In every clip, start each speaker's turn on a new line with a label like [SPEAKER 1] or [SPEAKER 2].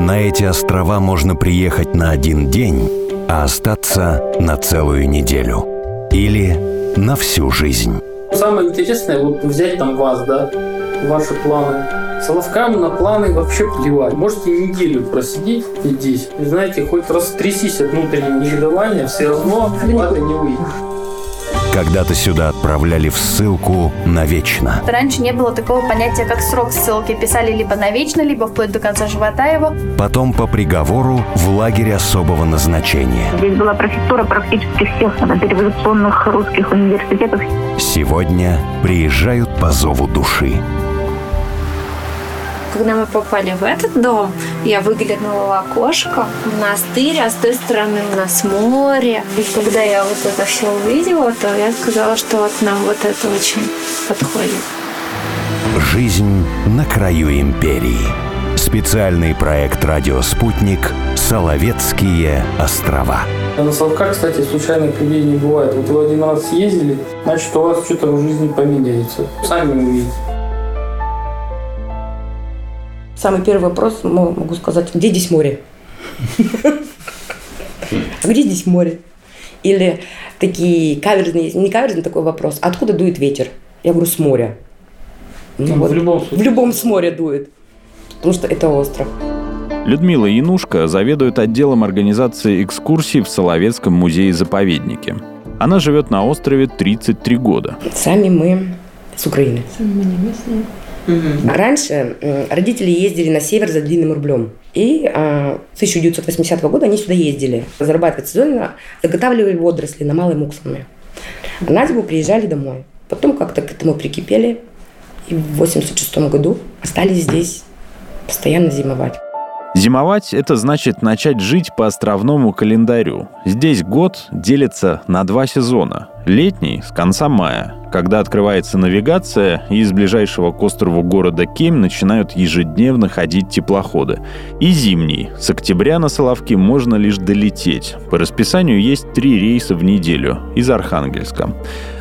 [SPEAKER 1] На эти острова можно приехать на один день, а остаться на целую неделю. Или на всю жизнь.
[SPEAKER 2] Самое интересное, вот взять там вас, да, ваши планы. Соловкам на планы вообще плевать. Можете неделю просидеть здесь. И знаете, хоть растрясись от внутреннего негодования, все равно это не выйдет.
[SPEAKER 1] Когда-то сюда отправляли в ссылку навечно.
[SPEAKER 3] Раньше не было такого понятия, как срок ссылки. Писали либо навечно, либо вплоть до конца живота его.
[SPEAKER 1] Потом по приговору в лагерь особого назначения.
[SPEAKER 4] Здесь была профессура практически всех дореволюционных русских университетов.
[SPEAKER 1] Сегодня приезжают по зову души.
[SPEAKER 5] Когда мы попали в этот дом, я выглянула в окошко. Монастырь, а с той стороны у нас море. И когда я вот это все увидела, то я сказала, что вот нам вот это очень подходит.
[SPEAKER 1] Жизнь на краю империи. Специальный проект «Радио Спутник. Соловецкие острова».
[SPEAKER 2] На Соловках, кстати, случайных людей не бывает. Вот вы один раз съездили, значит, у вас что-то в жизни поменяется. Сами увидите.
[SPEAKER 6] Самый первый вопрос, могу сказать, где здесь море? А где здесь море? Или такие каверзные, не каверзный такой вопрос, откуда дует ветер? Я говорю, с моря.
[SPEAKER 2] Ну, ну, вот, в любом случае.
[SPEAKER 6] В любом с моря дует, потому что это остров.
[SPEAKER 7] Людмила Янушка заведует отделом организации экскурсий в Соловецком музее-заповеднике. Она живет на острове 33 года.
[SPEAKER 6] Сами мы с Украины.
[SPEAKER 5] Сами мы не местные.
[SPEAKER 6] Угу. Раньше родители ездили на север за длинным рублем. И а, с 1980 года они сюда ездили. Зарабатывать сезонно, заготавливали водоросли на Малой Муксуме. А на зиму приезжали домой. Потом как-то к этому прикипели. И в 86 году остались здесь постоянно зимовать.
[SPEAKER 7] Зимовать – это значит начать жить по островному календарю. Здесь год делится на два сезона. Летний – с конца мая, когда открывается навигация, и из ближайшего к острову города Кем начинают ежедневно ходить теплоходы. И зимний – с октября на Соловки можно лишь долететь. По расписанию есть три рейса в неделю из Архангельска.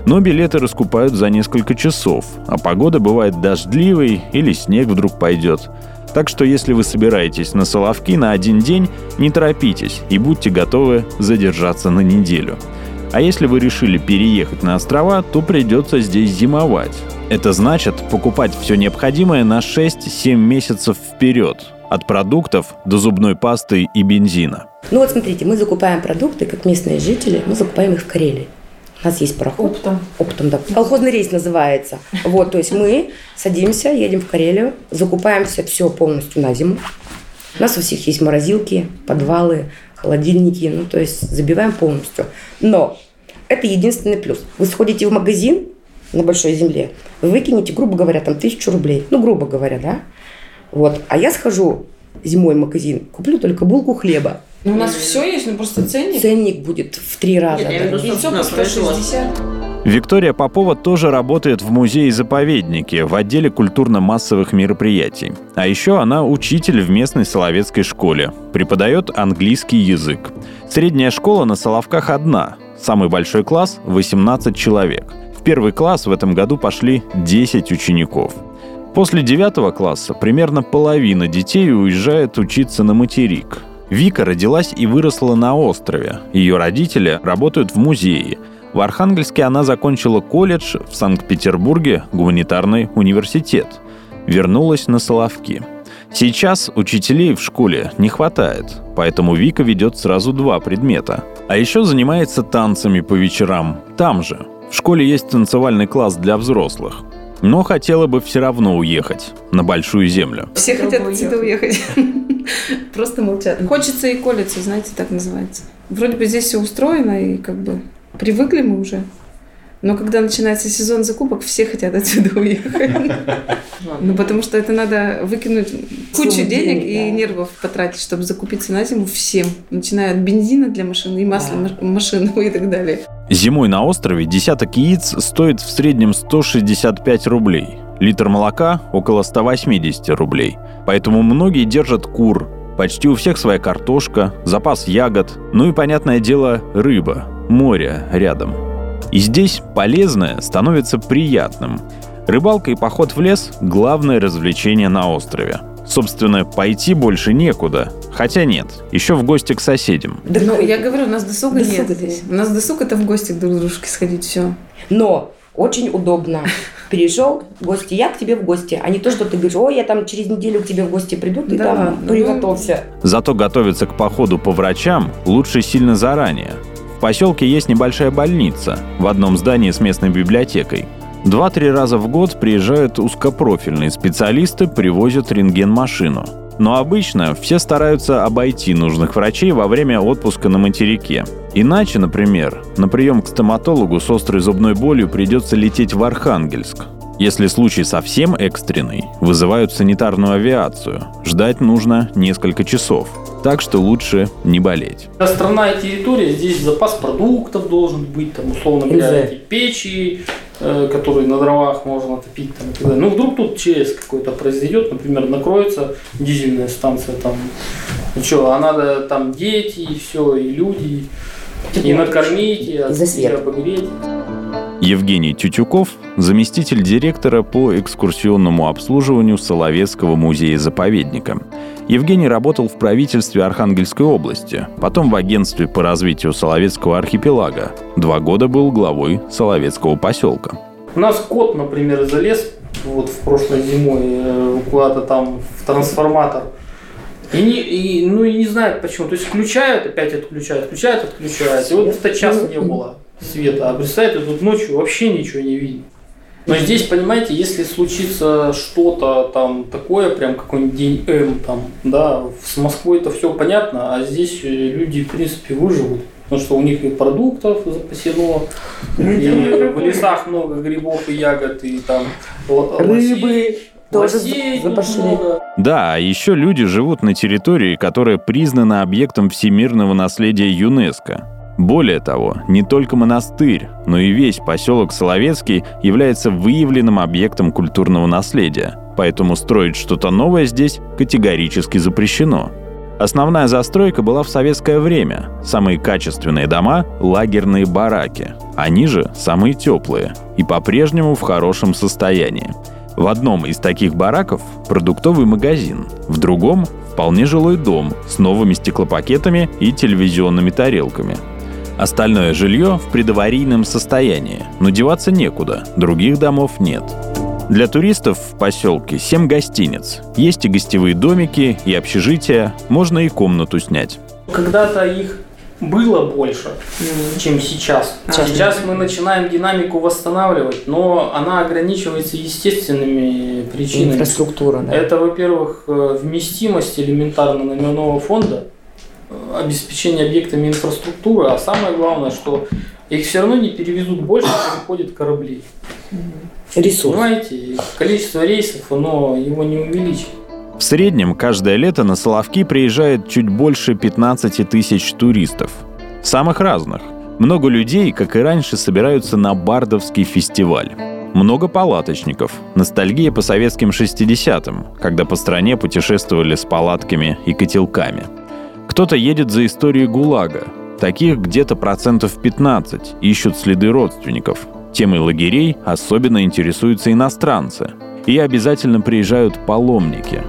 [SPEAKER 7] Но билеты раскупают за несколько часов, а погода бывает дождливой или снег вдруг пойдет – так что если вы собираетесь на Соловки на один день, не торопитесь и будьте готовы задержаться на неделю. А если вы решили переехать на острова, то придется здесь зимовать. Это значит покупать все необходимое на 6-7 месяцев вперед. От продуктов до зубной пасты и бензина.
[SPEAKER 6] Ну вот смотрите, мы закупаем продукты, как местные жители, мы закупаем их в Карелии. У нас есть пароход.
[SPEAKER 5] Оптом.
[SPEAKER 6] Оптом, да. Колхозный рейс называется. Вот, то есть мы садимся, едем в Карелию, закупаемся все полностью на зиму. У нас у всех есть морозилки, подвалы, холодильники, ну, то есть забиваем полностью. Но это единственный плюс. Вы сходите в магазин на большой земле, вы выкинете, грубо говоря, там тысячу рублей. Ну, грубо говоря, да? Вот. А я схожу зимой в магазин, куплю только булку хлеба.
[SPEAKER 8] Ну, у нас все есть, но просто ценник.
[SPEAKER 6] Ценник будет в три раза.
[SPEAKER 8] Я, я Яйцо по 160.
[SPEAKER 7] Виктория Попова тоже работает в музее-заповеднике в отделе культурно-массовых мероприятий. А еще она учитель в местной Соловецкой школе. Преподает английский язык. Средняя школа на Соловках одна. Самый большой класс – 18 человек. В первый класс в этом году пошли 10 учеников. После девятого класса примерно половина детей уезжает учиться на материк. Вика родилась и выросла на острове. Ее родители работают в музее. В Архангельске она закончила колледж, в Санкт-Петербурге – гуманитарный университет. Вернулась на Соловки. Сейчас учителей в школе не хватает, поэтому Вика ведет сразу два предмета. А еще занимается танцами по вечерам, там же. В школе есть танцевальный класс для взрослых но хотела бы все равно уехать на большую землю.
[SPEAKER 8] Все хотят отсюда уехать. Просто молчат. Хочется и колется, знаете, так называется. Вроде бы здесь все устроено, и как бы привыкли мы уже. Но когда начинается сезон закупок, все хотят отсюда уехать. Ну, потому что это надо выкинуть кучу денег и нервов потратить, чтобы закупиться на зиму всем. Начиная от бензина для машины и масла машины и так далее.
[SPEAKER 7] Зимой на острове десяток яиц стоит в среднем 165 рублей. Литр молока – около 180 рублей. Поэтому многие держат кур. Почти у всех своя картошка, запас ягод, ну и, понятное дело, рыба, море рядом. И здесь полезное становится приятным. Рыбалка и поход в лес – главное развлечение на острове. Собственно, пойти больше некуда. Хотя нет, еще в гости к соседям.
[SPEAKER 8] Да, ну, я говорю, у нас досуга,
[SPEAKER 6] Досуга
[SPEAKER 8] нет здесь. У нас досуг это в гости к друг дружке сходить, все.
[SPEAKER 6] Но очень удобно. Перешел в гости, я к тебе в гости, а не то, что ты говоришь, ой, я там через неделю к тебе в гости приду, ты
[SPEAKER 8] Да
[SPEAKER 6] там
[SPEAKER 8] ну.
[SPEAKER 6] приготовься.
[SPEAKER 7] Зато готовиться к походу по врачам лучше сильно заранее. В поселке есть небольшая больница в одном здании с местной библиотекой. Два-три раза в год приезжают узкопрофильные специалисты, привозят рентген-машину. Но обычно все стараются обойти нужных врачей во время отпуска на материке. Иначе, например, на прием к стоматологу с острой зубной болью придется лететь в Архангельск. Если случай совсем экстренный, вызывают санитарную авиацию. Ждать нужно несколько часов. Так что лучше не болеть.
[SPEAKER 2] Страна и территория, здесь запас продуктов должен быть, там, условно говоря, печи, э, которые на дровах можно топить. Там, и так далее. Ну, вдруг тут ЧС какой-то произойдет, например, накроется дизельная станция, там, ну что, а надо там дети, и все, и люди, и накормить, и,
[SPEAKER 6] И
[SPEAKER 2] и обогреть.
[SPEAKER 7] Евгений Тютюков – заместитель директора по экскурсионному обслуживанию Соловецкого музея-заповедника. Евгений работал в правительстве Архангельской области, потом в агентстве по развитию Соловецкого архипелага. Два года был главой Соловецкого поселка.
[SPEAKER 2] У нас кот, например, залез вот в прошлой зимой э, куда-то там в трансформатор. И, не, и, ну и не знает почему. То есть включают, опять отключают, включают, отключают. И вот это час не было света. А представьте, тут ночью вообще ничего не видно. Но здесь, понимаете, если случится что-то там такое, прям какой-нибудь день М там, да, с Москвой это все понятно, а здесь э, люди, в принципе, выживут. Потому что у них и продуктов запасено, и в лесах много грибов и ягод, и там
[SPEAKER 6] Рыбы тоже запашли.
[SPEAKER 2] много.
[SPEAKER 7] Да, а еще люди живут на территории, которая признана объектом всемирного наследия ЮНЕСКо. Более того, не только монастырь, но и весь поселок Соловецкий является выявленным объектом культурного наследия, поэтому строить что-то новое здесь категорически запрещено. Основная застройка была в советское время. Самые качественные дома – лагерные бараки. Они же самые теплые и по-прежнему в хорошем состоянии. В одном из таких бараков продуктовый магазин, в другом – вполне жилой дом с новыми стеклопакетами и телевизионными тарелками. Остальное жилье в предаварийном состоянии, но деваться некуда, других домов нет. Для туристов в поселке 7 гостиниц. Есть и гостевые домики, и общежития, можно и комнату снять.
[SPEAKER 2] Когда-то их было больше, чем сейчас. Сейчас мы начинаем динамику восстанавливать, но она ограничивается естественными причинами.
[SPEAKER 6] Инфраструктура, да.
[SPEAKER 2] Это, во-первых, э, вместимость элементарно номерного фонда, обеспечение объектами инфраструктуры, а самое главное, что их все равно не перевезут больше, чем ходит кораблей.
[SPEAKER 6] Ресурс.
[SPEAKER 2] Понимаете, количество рейсов, оно его не увеличит.
[SPEAKER 7] В среднем каждое лето на Соловки приезжает чуть больше 15 тысяч туристов. Самых разных. Много людей, как и раньше, собираются на Бардовский фестиваль. Много палаточников. Ностальгия по советским 60-м, когда по стране путешествовали с палатками и котелками. Кто-то едет за историей ГУЛАГа. Таких где-то процентов 15 ищут следы родственников. Темой лагерей особенно интересуются иностранцы. И обязательно приезжают паломники.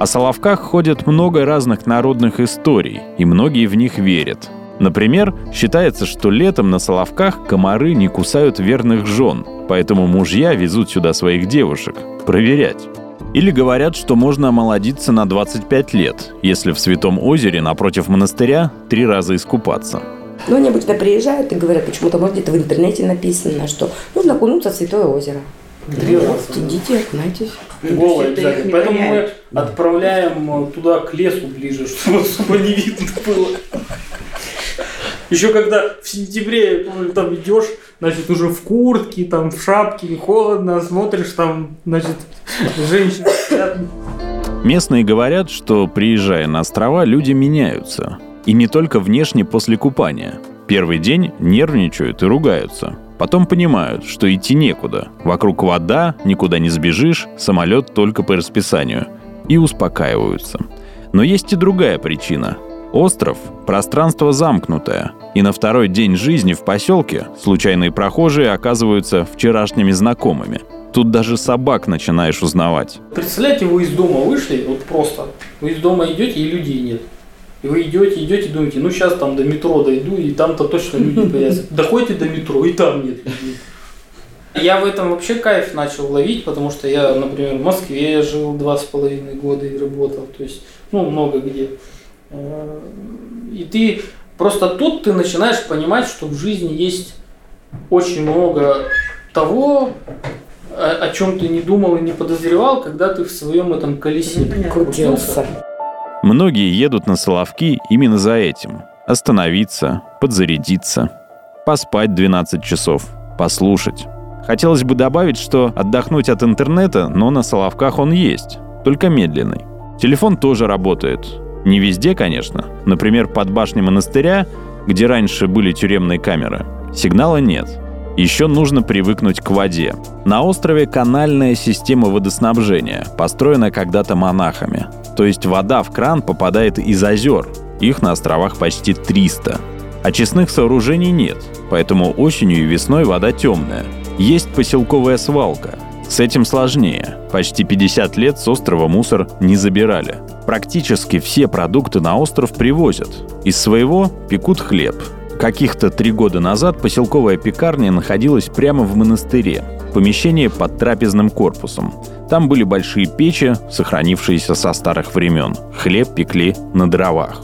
[SPEAKER 7] О Соловках ходят много разных народных историй, и многие в них верят. Например, считается, что летом на Соловках комары не кусают верных жен, поэтому мужья везут сюда своих девушек проверять. Или говорят, что можно омолодиться на 25 лет, если в Святом озере напротив монастыря три раза искупаться.
[SPEAKER 6] Но они обычно приезжают и говорят, почему-то, может, где-то в интернете написано, что нужно окунуться в Святое озеро.
[SPEAKER 2] Три раза.
[SPEAKER 6] Идите, окунайтесь.
[SPEAKER 2] Голые обязательно. Поэтому мы отправляем э, туда к лесу ближе, чтобы особо не видно было. Еще когда в сентябре ну, там идешь, значит, уже в куртке, там в шапке, холодно, смотришь, там, значит, женщины.
[SPEAKER 7] Местные говорят, что приезжая на острова, люди меняются. И не только внешне после купания. Первый день нервничают и ругаются. Потом понимают, что идти некуда. Вокруг вода, никуда не сбежишь, самолет только по расписанию. И успокаиваются. Но есть и другая причина. Остров – пространство замкнутое. И на второй день жизни в поселке случайные прохожие оказываются вчерашними знакомыми. Тут даже собак начинаешь узнавать.
[SPEAKER 2] Представляете, вы из дома вышли, вот просто, вы из дома идете и людей нет. И вы идете, идете, думаете, ну сейчас там до метро дойду, и там-то точно люди появятся. Доходите до метро, и там нет людей. Я в этом вообще кайф начал ловить, потому что я, например, в Москве жил два с половиной года и работал, то есть, ну, много где. Э, и ты просто тут ты начинаешь понимать, что в жизни есть очень много того, о, о чем ты не думал и не подозревал, когда ты в своем этом колесе
[SPEAKER 6] Крутился.
[SPEAKER 7] Многие едут на Соловки именно за этим. Остановиться, подзарядиться, поспать 12 часов, послушать. Хотелось бы добавить, что отдохнуть от интернета, но на Соловках он есть, только медленный. Телефон тоже работает. Не везде, конечно. Например, под башней монастыря, где раньше были тюремные камеры, сигнала нет. Еще нужно привыкнуть к воде. На острове канальная система водоснабжения, построена когда-то монахами. То есть вода в кран попадает из озер. Их на островах почти 300. Очистных сооружений нет, поэтому осенью и весной вода темная. Есть поселковая свалка. С этим сложнее. Почти 50 лет с острова мусор не забирали. Практически все продукты на остров привозят. Из своего пекут хлеб, Каких-то три года назад поселковая пекарня находилась прямо в монастыре. Помещение под трапезным корпусом. Там были большие печи, сохранившиеся со старых времен. Хлеб пекли на дровах.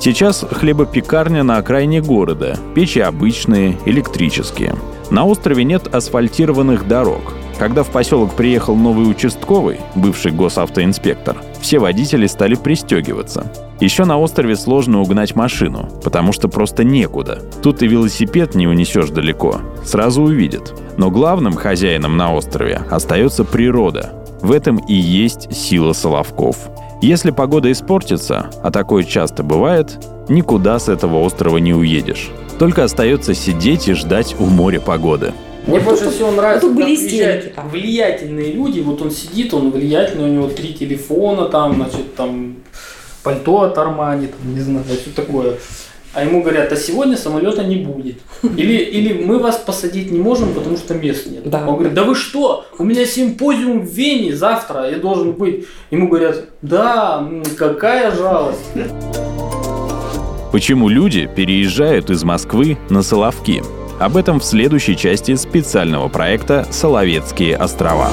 [SPEAKER 7] Сейчас хлебопекарня на окраине города. Печи обычные, электрические. На острове нет асфальтированных дорог. Когда в поселок приехал новый участковый, бывший госавтоинспектор, все водители стали пристегиваться. Еще на острове сложно угнать машину, потому что просто некуда. Тут и велосипед не унесешь далеко, сразу увидят. Но главным хозяином на острове остается природа. В этом и есть сила Соловков. Если погода испортится, а такое часто бывает, никуда с этого острова не уедешь. Только остается сидеть и ждать у моря погоды.
[SPEAKER 2] Мне
[SPEAKER 6] Вот
[SPEAKER 2] больше
[SPEAKER 6] тут-
[SPEAKER 2] всего нравится,
[SPEAKER 6] тут были там.
[SPEAKER 2] влиятельные люди, вот он сидит, он влиятельный, у него три телефона, там, значит, там, пальто от Армани, там, не знаю, что такое. А ему говорят, а сегодня самолета не будет. Или, или мы вас посадить не можем, потому что мест нет.
[SPEAKER 6] Да.
[SPEAKER 2] Он говорит, да вы что, у меня симпозиум в Вене завтра, я должен быть. Ему говорят, да, какая жалость.
[SPEAKER 7] Почему люди переезжают из Москвы на Соловки? Об этом в следующей части специального проекта «Соловецкие острова».